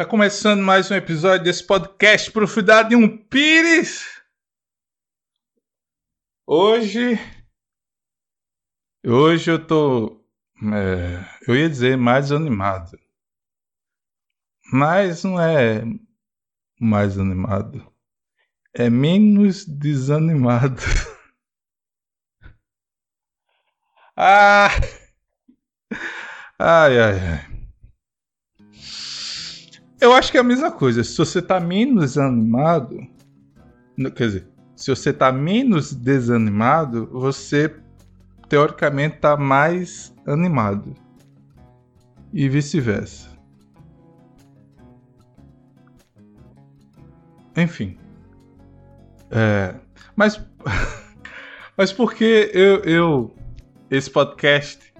Tá começando mais um episódio desse podcast Profundidade de um Pires. Hoje. Hoje eu tô. É, eu ia dizer mais animado. Mas não é mais animado. É menos desanimado. ah! Ai, ai, ai. Eu acho que é a mesma coisa. Se você tá menos animado. Quer dizer, se você tá menos desanimado, você teoricamente tá mais animado. E vice-versa. Enfim. É, mas. mas porque eu, eu. Esse podcast.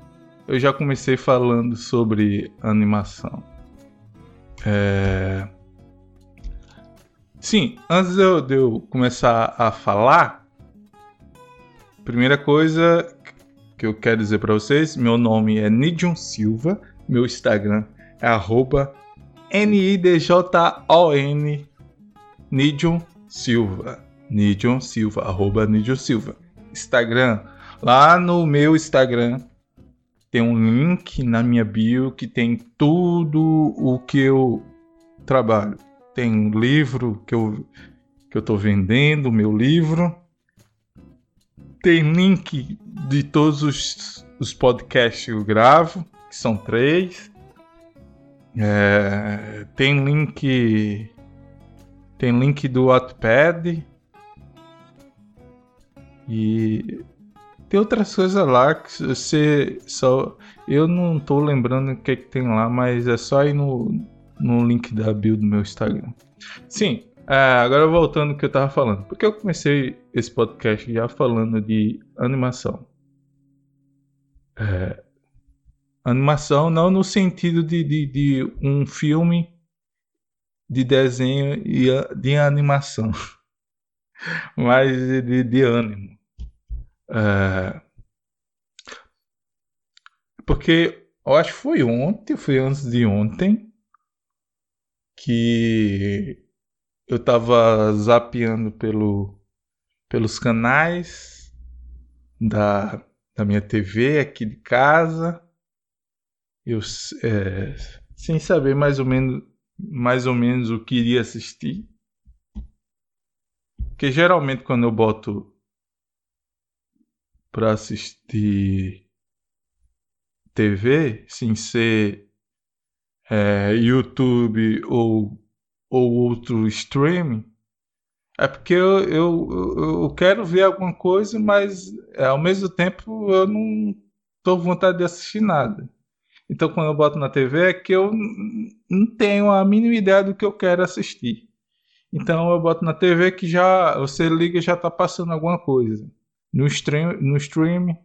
Eu já comecei falando sobre animação. É... Sim, antes de eu, de eu, começar a falar, primeira coisa que eu quero dizer para vocês, meu nome é Nidjon Silva, meu Instagram é N-I-D-J-O-N Nidjon Silva. Nidjon Silva, arroba Nidjon Silva. Instagram, lá no meu Instagram tem um link na minha bio que tem tudo o que eu trabalho. Tem um livro que eu, que eu tô vendendo, meu livro. Tem link de todos os, os podcasts que eu gravo, que são três. É, tem link. Tem link do Wattpad. E tem outras coisas lá que você só. Eu não tô lembrando o que, é que tem lá, mas é só ir no, no link da bio do meu Instagram. Sim, é, agora voltando ao que eu tava falando. Porque eu comecei esse podcast já falando de animação. É, animação não no sentido de, de, de um filme de desenho e de animação, mas de, de ânimo. É... Porque eu acho que foi ontem, foi antes de ontem, que eu tava zapeando pelo, pelos canais da, da minha TV aqui de casa. Eu, é, sem saber mais ou menos mais ou menos o que iria assistir. Porque geralmente quando eu boto para assistir TV, sem ser é, YouTube ou, ou outro streaming, é porque eu, eu, eu quero ver alguma coisa, mas é, ao mesmo tempo eu não estou com vontade de assistir nada. Então, quando eu boto na TV, é que eu não tenho a mínima ideia do que eu quero assistir. Então, eu boto na TV que já você liga e já está passando alguma coisa. No stream, no stream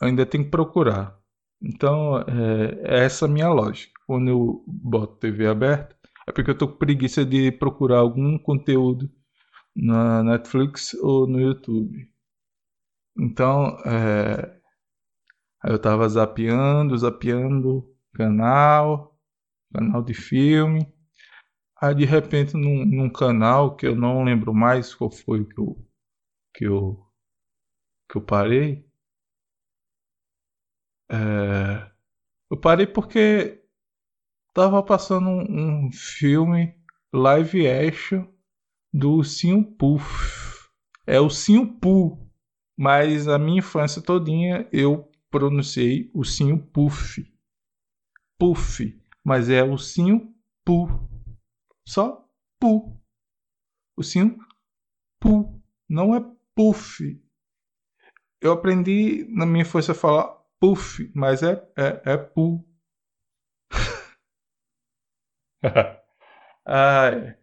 ainda tem que procurar. Então, é, é essa a minha lógica. Quando eu boto TV aberta, é porque eu tô com preguiça de procurar algum conteúdo na Netflix ou no YouTube. Então, é, eu tava zapeando, zapeando canal, canal de filme. Aí de repente num, num canal que eu não lembro mais qual foi que eu, que eu que eu parei. É, eu parei porque tava passando um, um filme live action do Ursinho Puff. É o Poo, mas a minha infância todinha eu pronunciei Ursinho Puff. Puff, mas é Ursinho Poo. Só Poo. Ursinho Poo, não é Puff eu aprendi na minha infância a falar puff, mas é, é, é pu. ah, é.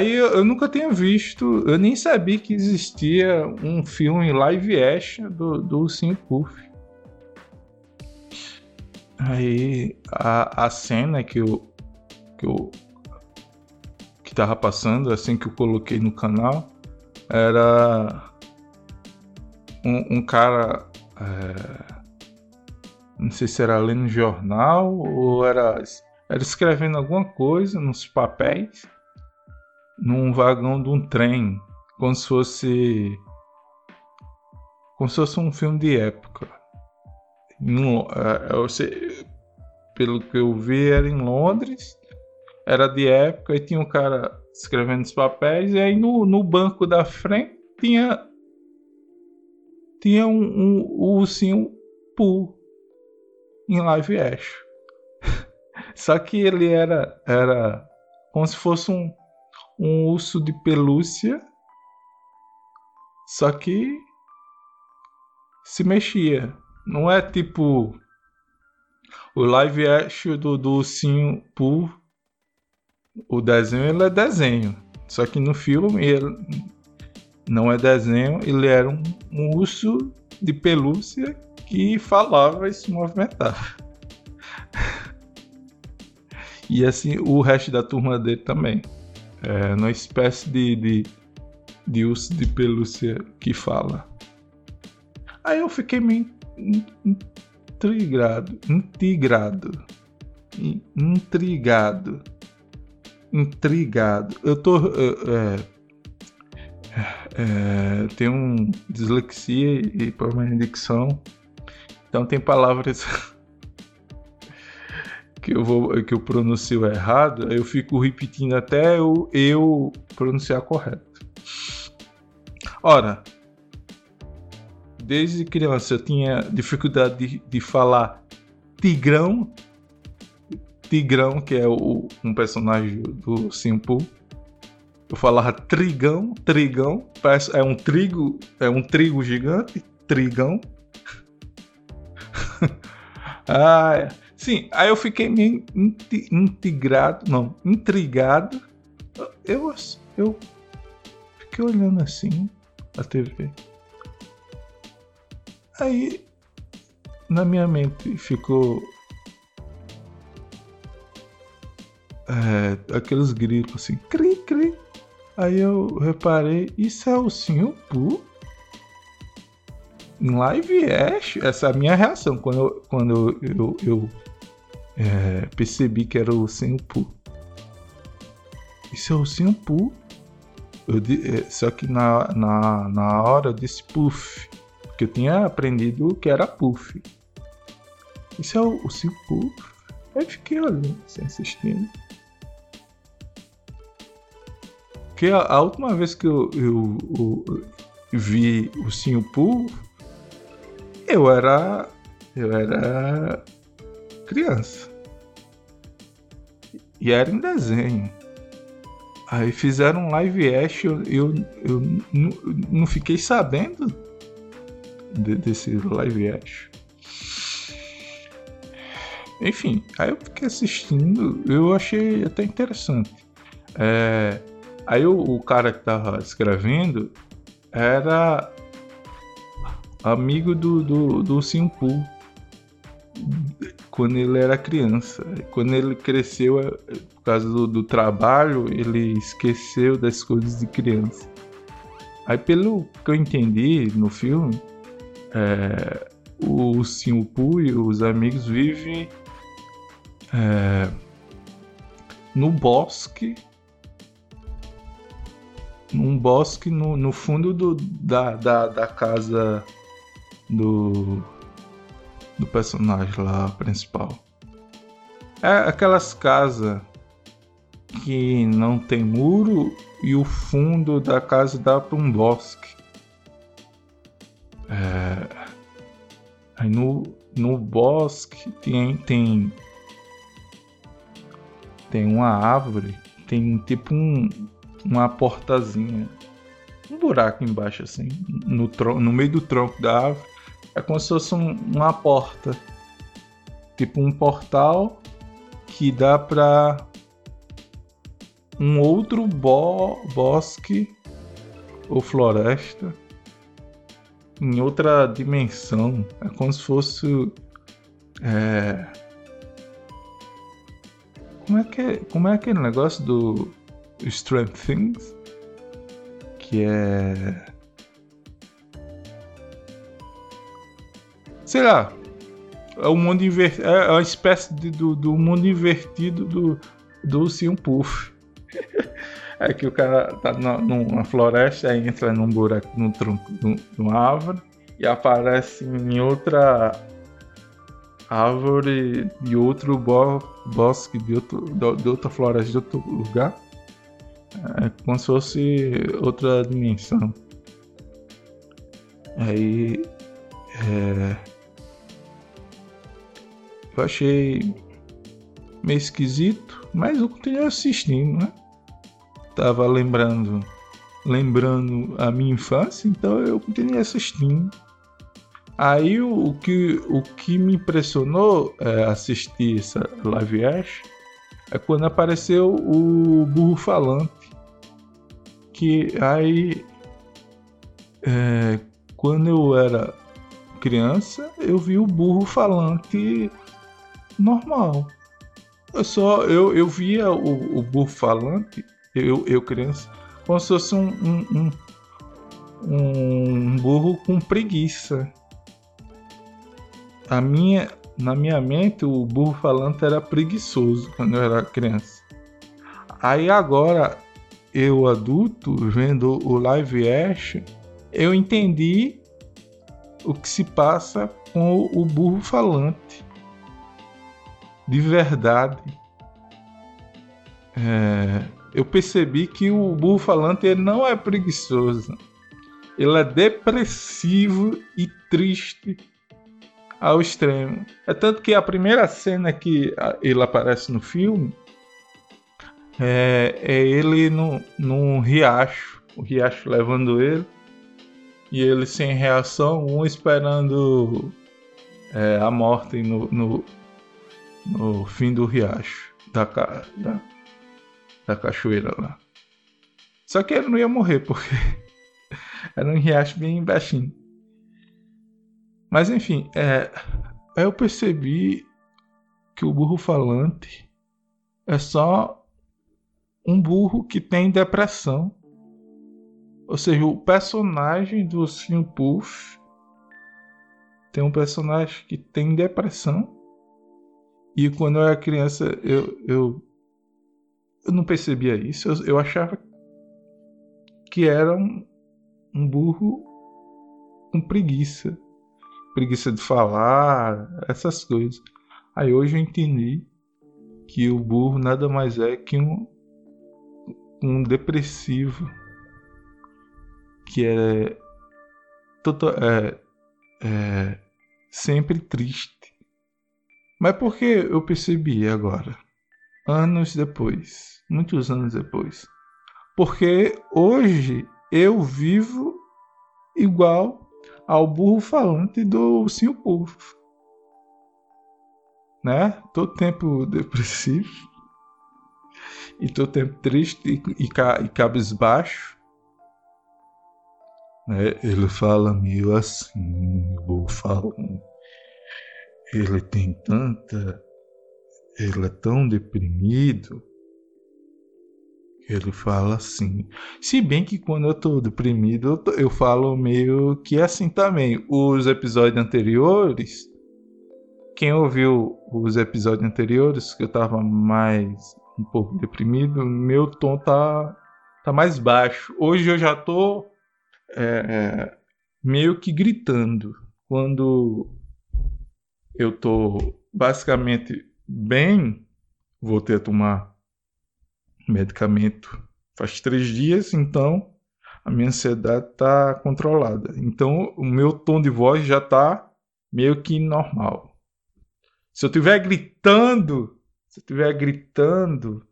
Aí eu, nunca tinha visto, eu nem sabia que existia um filme live action do, do Sim Puff. Aí a, a cena que eu, que eu que tava passando assim que eu coloquei no canal era um, um cara é, não sei se era lendo jornal ou era era escrevendo alguma coisa nos papéis num vagão de um trem, como se fosse como se fosse um filme de época. Em, é, sei, pelo que eu vi, era em Londres, era de época e tinha um cara escrevendo os papéis, e aí no, no banco da frente tinha tinha um, um, um ursinho Pooh em live action. Só que ele era era como se fosse um um urso de pelúcia, só que se mexia. Não é tipo o live action do, do ursinho Pooh. O desenho ele é desenho. Só que no filme ele não é desenho, ele era um, um urso de pelúcia que falava e se movimentava. e assim o resto da turma dele também é, numa espécie de, de, de urso de pelúcia que fala. Aí eu fiquei meio intrigado, intrigado, intrigado, intrigado. Eu tô, é, é, tenho um dislexia e problema de dicção, então tem palavras que eu vou que eu pronuncio errado, eu fico repetindo até eu, eu pronunciar correto. Ora, desde criança eu tinha dificuldade de, de falar Tigrão, Tigrão, que é o, um personagem do Simple. Eu falava Trigão, Trigão, parece, é um trigo, é um trigo gigante, Trigão. ah, Sim, aí eu fiquei meio integrado, não, intrigado. Eu, eu fiquei olhando assim a TV. Aí na minha mente ficou é, aqueles gritos assim, cri, cri. Aí eu reparei, isso é o Senhor Pooh? Em live action, essa é a minha reação quando eu, quando eu, eu, eu é, percebi que era o Senpu. Isso é o Senpu? Eu, é, só que na, na, na hora eu disse puff, porque eu tinha aprendido que era puff. Isso é o, o Senpu? Aí fiquei olhando, assim, assistindo. Porque a, a, última vez que eu, eu, eu vi o Senpu, eu era. Eu era criança. E era em desenho. Aí fizeram um live action, eu, eu, eu não fiquei sabendo de, desse live action. Enfim, aí eu fiquei assistindo, eu achei até interessante. É, aí o, o, cara que tava escrevendo era amigo do, do, do Simpu quando ele era criança. Quando ele cresceu, é, por causa do, do trabalho, ele esqueceu das coisas de criança. Aí, pelo que eu entendi no filme, é, o Simpu e os amigos vivem é, no bosque num bosque no, no fundo do, da, da, da casa do do personagem lá principal. É aquelas casas que não tem muro e o fundo da casa dá para um bosque. É... Aí no, no bosque tem, tem tem uma árvore, tem tipo um, uma portazinha, um buraco embaixo assim, no, no meio do tronco da árvore é como se fosse um, uma porta. Tipo um portal que dá pra um outro bo bosque ou floresta em outra dimensão. É como se fosse. É... Como é que é, como é aquele negócio do Strange Things? Que é. Sei lá. É mundo invertido. É uma espécie de, do, do mundo invertido do, do Sim Puff. É que o cara tá numa floresta, aí entra num buraco, num tronco de uma árvore e aparece em outra árvore de outro bo bosque, de, outro, de outra floresta, de outro lugar. É como se fosse outra dimensão. Aí. É, eu achei meio esquisito, mas eu continuei assistindo, né? Tava lembrando, lembrando a minha infância, então eu continuei assistindo. Aí o, que, o que me impressionou é, assistir essa live action é quando apareceu o burro falante. Que aí é, quando eu era criança, eu vi o burro falante normal. Eu só eu, eu via o, o burro falante, eu, eu criança, como se fosse um, um, um, um burro com preguiça. A minha, na minha mente, o burro falante era preguiçoso quando eu era criança. Aí agora, eu adulto, vendo o live action, eu entendi o que se passa com o burro falante de verdade, é, eu percebi que o burro falante ele não é preguiçoso. Ele é depressivo e triste ao extremo. É tanto que a primeira cena que ele aparece no filme é, é ele num riacho, o riacho levando ele e ele sem reação, um esperando é, a morte no, no, no fim do riacho, da, da, da cachoeira lá. Só que ele não ia morrer, porque era um riacho bem baixinho. Mas enfim, é, aí eu percebi que o burro falante é só um burro que tem depressão. Ou seja, o personagem do Sim Puff tem um personagem que tem depressão e quando eu era criança, eu, eu, eu não percebia isso. Eu, eu achava que era um, um burro com preguiça. Preguiça de falar, essas coisas. Aí hoje eu entendi que o burro nada mais é que um, um depressivo que é, total, é, é sempre triste mas por que eu percebi agora? Anos depois, muitos anos depois. Porque hoje eu vivo igual ao burro falante do Sim Puff. Né? Todo tempo depressivo. E todo tempo triste e, e, cabisbaixo. Né? Ele fala meio assim, burro falante ele tem tanta. Ele é tão deprimido. Ele fala assim. Se bem que quando eu tô deprimido, eu, tô, eu falo meio que assim também. Os episódios anteriores. Quem ouviu os episódios anteriores, que eu tava mais um pouco deprimido, meu tom tá, tá mais baixo. Hoje eu já tô é, é meio que gritando. Quando eu tô basicamente bem, voltei a tomar medicamento faz três dias, então a minha ansiedade está controlada. Então o meu tom de voz já está meio que normal. Se eu estiver gritando, se eu estiver gritando,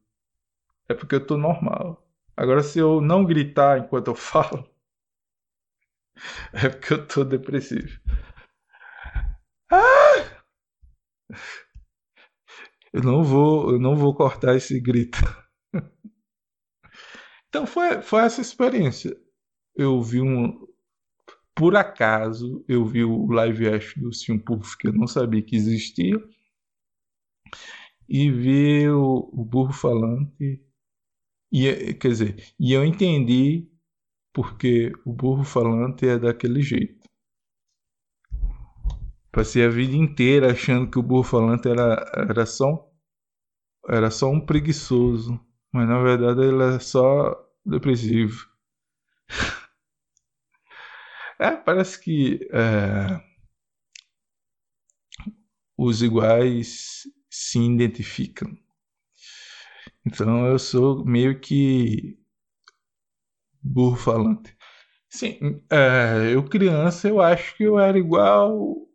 é porque eu estou normal. Agora, se eu não gritar enquanto eu falo, é porque eu estou depressivo. Ah! Eu não vou, eu não vou cortar esse grito. Então foi, foi essa experiência. Eu vi um. Por acaso, eu vi o live action do Sim Puff, que eu não sabia que existia. E vi o, o burro falante. E, quer dizer, e eu entendi porque o burro falante é daquele jeito. Passei a vida inteira achando que o burro falante era, era, só, era só um preguiçoso. Mas na verdade ele é só depressivo. é, parece que é, os iguais se identificam. Então eu sou meio que burro falante. Sim, é, eu criança eu acho que eu era igual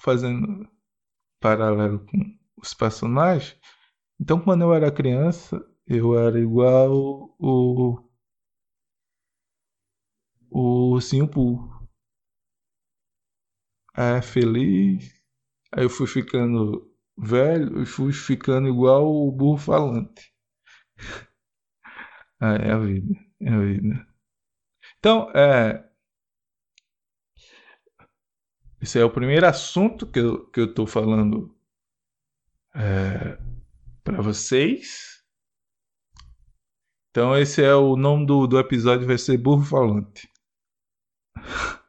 fazendo paralelo com os personagens. Então, quando eu era criança, eu era igual o. O Ursinho É feliz. Aí eu fui ficando velho e fui ficando igual o burro falante. Ah, é a vida. É a vida. Então, é. Esse é o primeiro assunto que eu, que eu tô falando é, para vocês. Então esse é o nome do, do episódio, vai ser Burro Falante.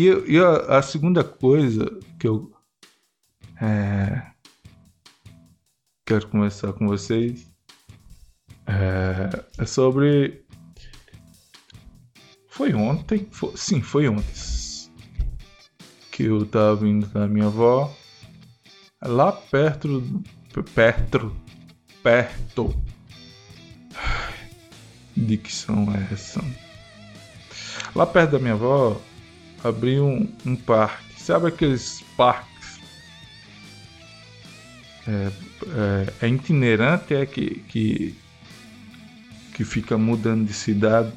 E, e a, a, segunda coisa que eu é, quero conversar com vocês é, é sobre. Foi ontem? Foi, sim, foi ontem. Que eu tava vindo da minha avó. Lá perto. Perto. Perto. Dicção é essa? Lá perto da minha avó abrir um, um parque. Sabe aqueles parques? É, é, é itinerante, é que, que, que fica mudando de cidade.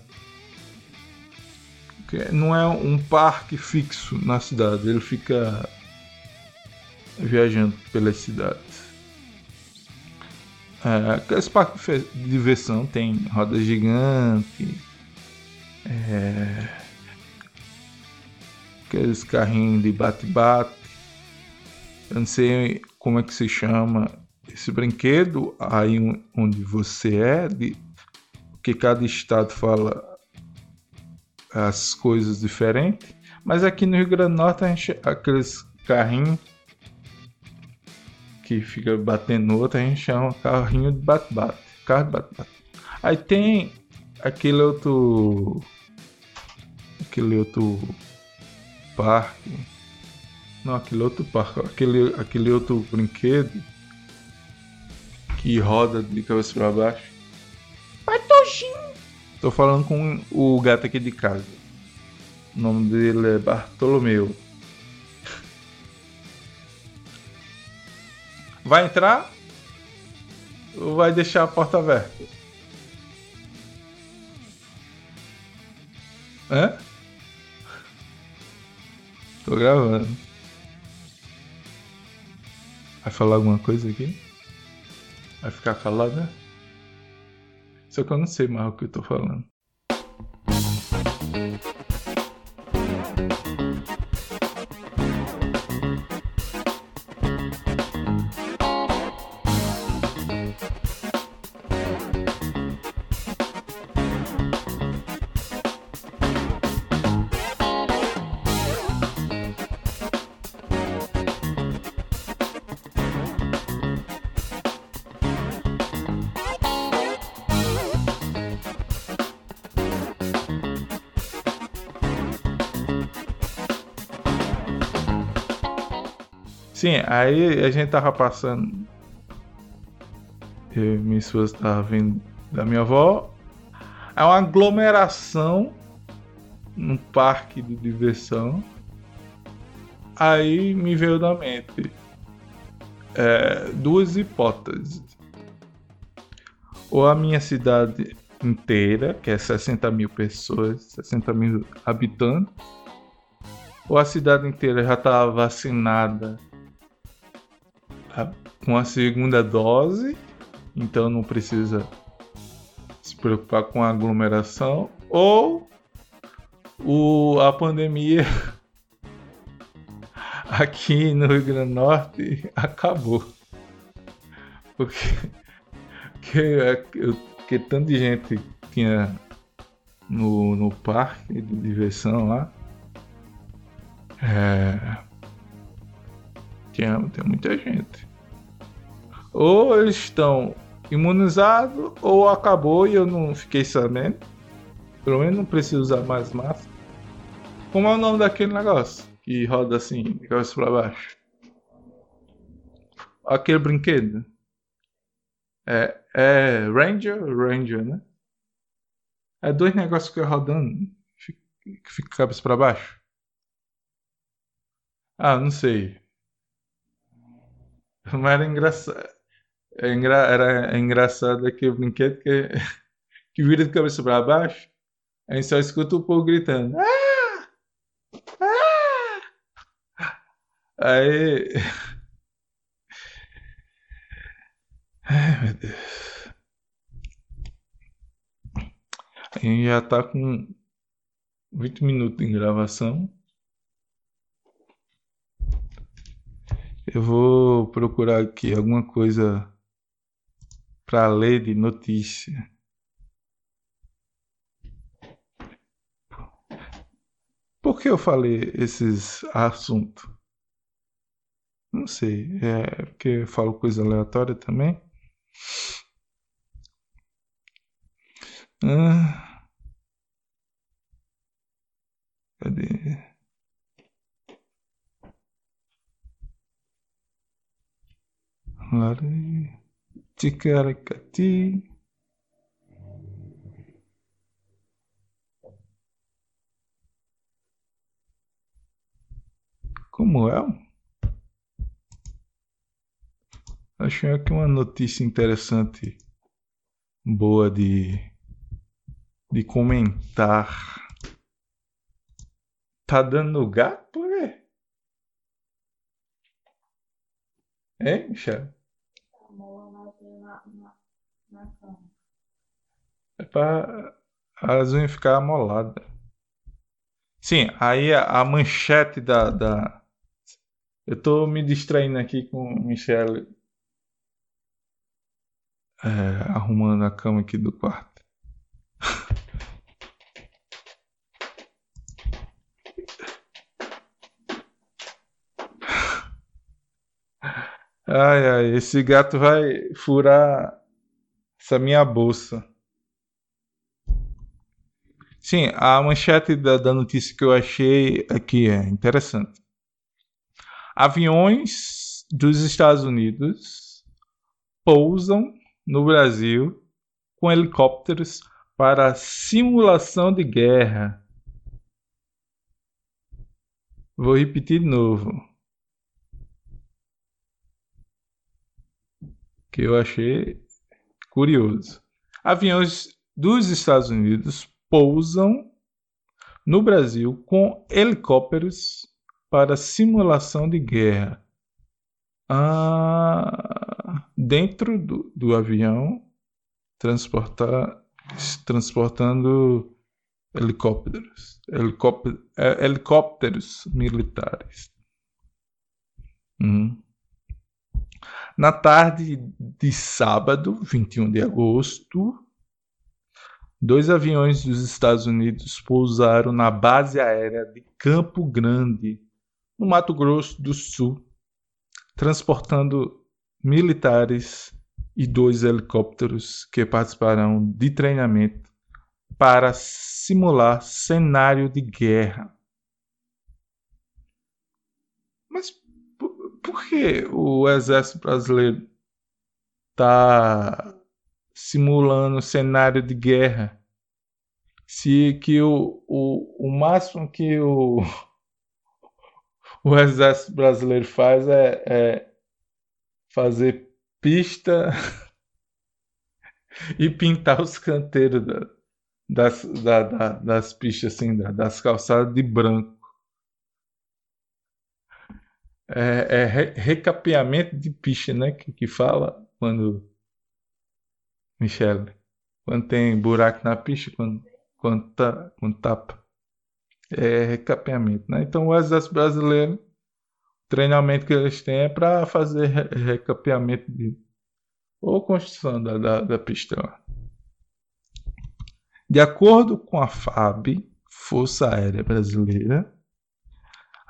Não é um parque fixo na cidade, ele fica viajando pelas cidades. É, aqueles parques de diversão tem roda gigante, é, aqueles carrinhos de bate-bate. Eu não sei como é que se chama esse brinquedo aí onde você é, de, porque cada estado fala as coisas diferentes. Mas aqui no Rio Grande do Norte, a gente, aqueles carrinhos que fica batendo no outro, a gente chama carrinho de bate-bate. Carro de bate-bate. Aí tem aquele outro. Aquele outro parque. Não, aquele outro parque. Aquele, aquele outro brinquedo que roda de cabeça para baixo. Patoxinho! Tô falando com o gato aqui de casa. O nome dele é Bartolomeu. Vai entrar? Ou vai deixar a porta aberta? Hã? Tô gravando. Vai falar alguma coisa aqui? Vai ficar calado, né? Só que eu não sei mais o que eu tô falando. Sim, aí a gente tava passando. Eu e minha esposa tava vindo da minha avó. é uma aglomeração num parque de diversão. Aí me veio da mente é, duas hipóteses. Ou a minha cidade inteira, que é 60 mil pessoas, 60 mil habitantes, ou a cidade inteira já tá vacinada com a segunda dose, então não precisa se preocupar com a aglomeração, ou o, a pandemia aqui no Rio Grande do Norte acabou. Porque, porque, porque tanta gente tinha no, no parque de diversão lá. É, tinha, tinha muita gente. Ou eles estão imunizados, ou acabou e eu não fiquei sabendo. Pelo menos não preciso usar mais máscara. Como é o nome daquele negócio? Que roda assim, de cabeça pra baixo. Aquele brinquedo. É, é Ranger? Ranger, né? É dois negócios que rodando. Que fica cabeça pra baixo. Ah, não sei. Mas era engraçado. É. Era engraçado aquele brinquedo que, que vira de cabeça pra baixo. Aí só escuta o povo gritando. Ah! Ah! Aí. Ai, meu Deus. A gente já tá com 20 minutos de gravação. Eu vou procurar aqui alguma coisa para ler de notícia. Por que eu falei esses assuntos? Não sei. É porque eu falo coisa aleatória também. Ah, cadê? Lari, ticaracati. Como é? Achei aqui uma notícia interessante, boa de, de comentar. Tá dando gato, é? Hein, Michel? É pra as unhas ficar amoladas. Sim, aí a, a manchete da, da. Eu tô me distraindo aqui com o Michel é, arrumando a cama aqui do quarto. Ai, ai, esse gato vai furar essa minha bolsa. Sim, a manchete da, da notícia que eu achei aqui é interessante. Aviões dos Estados Unidos pousam no Brasil com helicópteros para simulação de guerra. Vou repetir de novo. Que eu achei curioso. Aviões dos Estados Unidos pousam no Brasil com helicópteros para simulação de guerra. Ah, dentro do, do avião, transportar, transportando helicópteros, é, helicópteros militares. Hum. Na tarde de sábado, 21 de agosto, dois aviões dos Estados Unidos pousaram na base aérea de Campo Grande, no Mato Grosso do Sul, transportando militares e dois helicópteros que participarão de treinamento para simular cenário de guerra. Mas por que o exército brasileiro está simulando cenário de guerra? se que o, o, o máximo que o, o exército brasileiro faz é, é fazer pista e pintar os canteiros da, das, da, da, das pistas, assim, da, das calçadas de branco. É, é re, recapeamento de pista, né? Que, que fala quando. Michele, quando tem buraco na pista, quando, quando, tá, quando tapa. É recapeamento, né? Então o exército brasileiro, o treinamento que eles têm é para fazer recapeamento de ou construção da, da, da pista. De acordo com a FAB, Força Aérea Brasileira,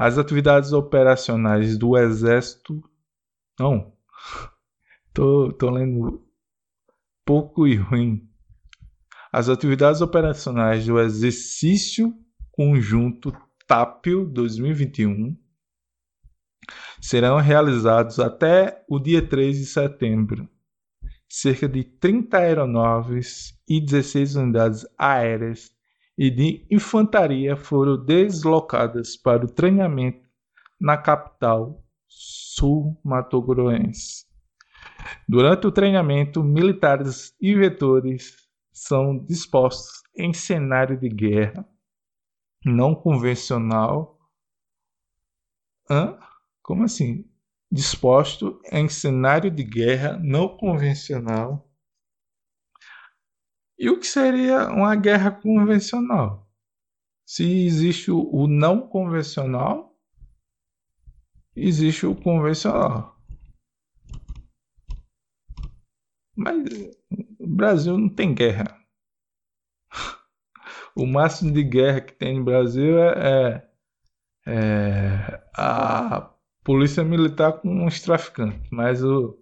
as atividades operacionais do Exército. Não, tô, tô lendo pouco e ruim. As atividades operacionais do Exercício Conjunto TAPIO 2021 serão realizados até o dia 3 de setembro cerca de 30 aeronaves e 16 unidades aéreas e de infantaria foram deslocadas para o treinamento na capital sul-mato-groense. Durante o treinamento, militares e vetores são dispostos em cenário de guerra não convencional. Hã? Como assim? disposto em cenário de guerra não convencional. E o que seria uma guerra convencional? Se existe o não convencional, existe o convencional. Mas o Brasil não tem guerra. O máximo de guerra que tem no Brasil é, é, é a polícia militar com os traficantes, mas o,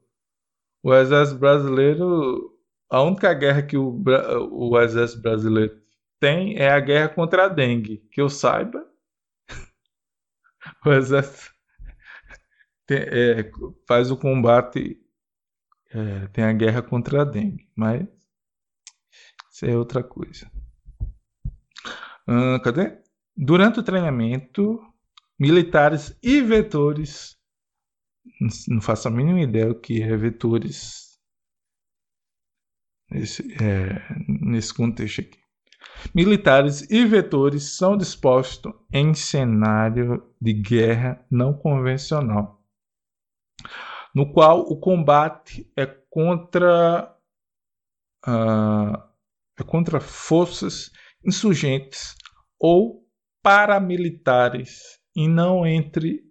o exército brasileiro, a única guerra que o, o exército brasileiro tem é a guerra contra a dengue, que eu saiba. o exército tem, é, faz o combate, é, tem a guerra contra a dengue, mas isso é outra coisa. Hum, cadê? Durante o treinamento, militares e vetores. Não faço a mínima ideia o que é vetores nesse, é, nesse contexto aqui. Militares e vetores são dispostos em cenário de guerra não convencional, no qual o combate é contra uh, é contra forças insurgentes ou paramilitares e não entre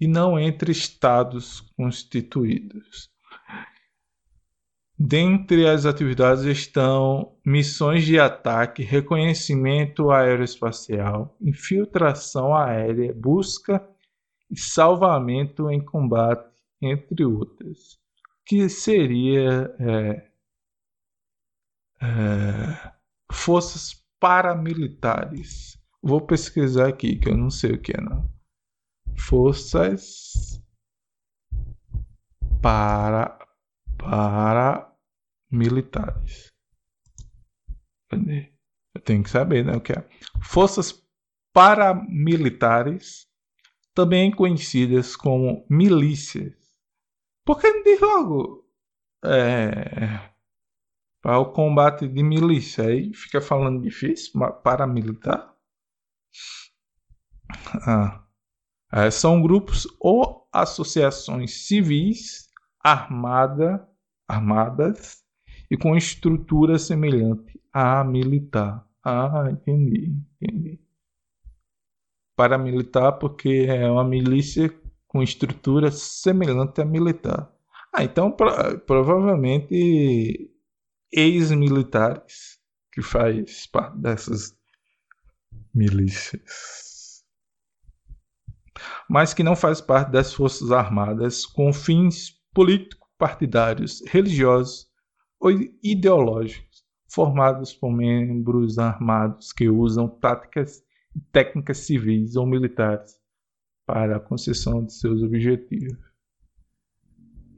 e não entre estados constituídos. Dentre as atividades estão missões de ataque, reconhecimento aeroespacial, infiltração aérea, busca e salvamento em combate, entre outras, que seria é, é, forças paramilitares. Vou pesquisar aqui, que eu não sei o que é, não. Forças para, para militares. Cadê? Eu tenho que saber, né, o que é. Forças paramilitares, também conhecidas como milícias. Por que não diz logo? É, para o combate de milícia. Aí fica falando difícil, paramilitar. Ah, é, são grupos ou associações civis armada, armadas e com estrutura semelhante à militar. Ah, entendi, entendi. Paramilitar porque é uma milícia com estrutura semelhante à militar. Ah, então pro, provavelmente ex-militares que faz parte dessas milícias, mas que não faz parte das forças armadas com fins político-partidários, religiosos ou ideológicos, formados por membros armados que usam táticas e técnicas civis ou militares para a concessão de seus objetivos.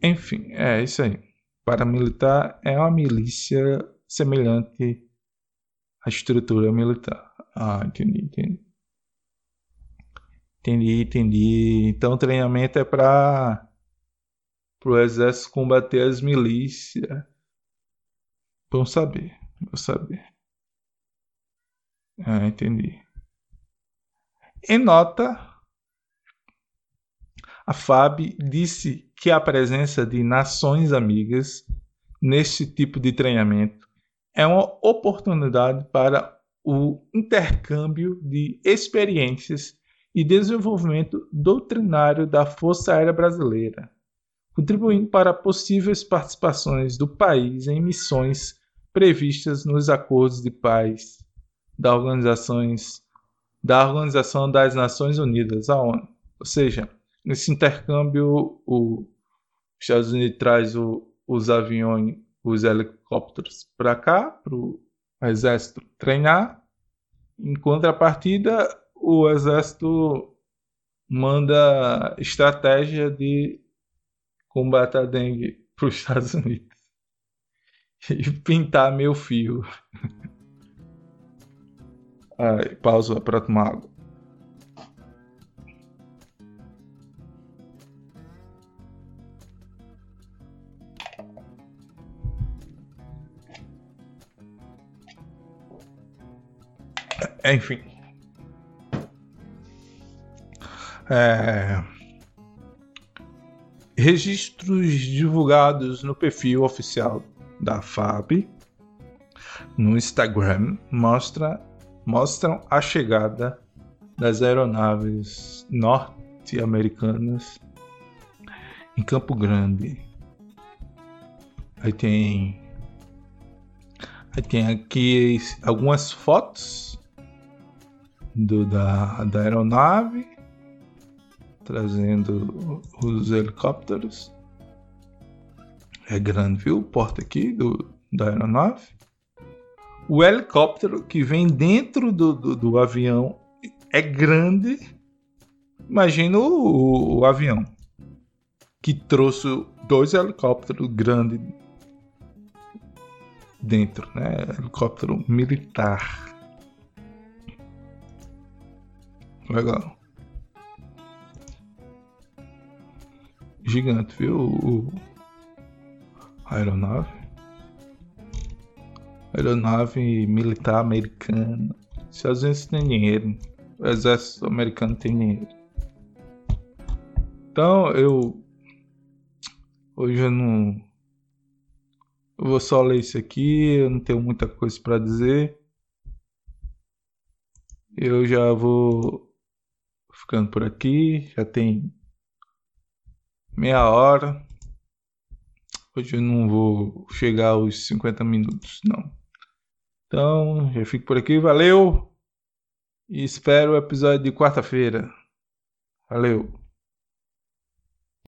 Enfim, é isso aí. Paramilitar é uma milícia semelhante a estrutura militar. Ah, entendi, entendi. Entendi, entendi. Então treinamento é para o exército combater as milícias. Bom saber, bom saber. Ah, entendi. Em nota, a FAB disse que a presença de nações amigas neste tipo de treinamento é uma oportunidade para o intercâmbio de experiências e desenvolvimento doutrinário da Força Aérea Brasileira, contribuindo para possíveis participações do país em missões previstas nos acordos de paz da organizações da Organização das Nações Unidas, a ONU. Ou seja, nesse intercâmbio, o Estados Unidos traz o, os aviões, os helicópteros para cá, para o exército treinar. Em contrapartida, o exército manda estratégia de combate à dengue para os Estados Unidos e pintar meu fio. Ai, pausa para tomar água. Enfim. É... Registros divulgados no perfil oficial da FAB no Instagram mostra, mostram a chegada das aeronaves norte-americanas em Campo Grande. Aí tem aí tem aqui algumas fotos do, da, da aeronave trazendo os helicópteros. É grande, viu? Porta aqui do, da aeronave. O helicóptero que vem dentro do, do, do avião é grande. Imagina o, o, avião que trouxe dois helicópteros grandes dentro, né? Helicóptero militar. Legal. Gigante, viu? O, a aeronave. Aeronave militar americana. Estados Unidos tem dinheiro. O exército americano tem dinheiro. Então eu. Hoje eu não. Eu vou só ler isso aqui. Eu não tenho muita coisa para dizer. Eu já vou ficando por aqui. Já tem meia hora. Hoje eu não vou chegar aos 50 minutos, não. Então, eu fico por aqui. Valeu! E espero o episódio de quarta-feira. Valeu!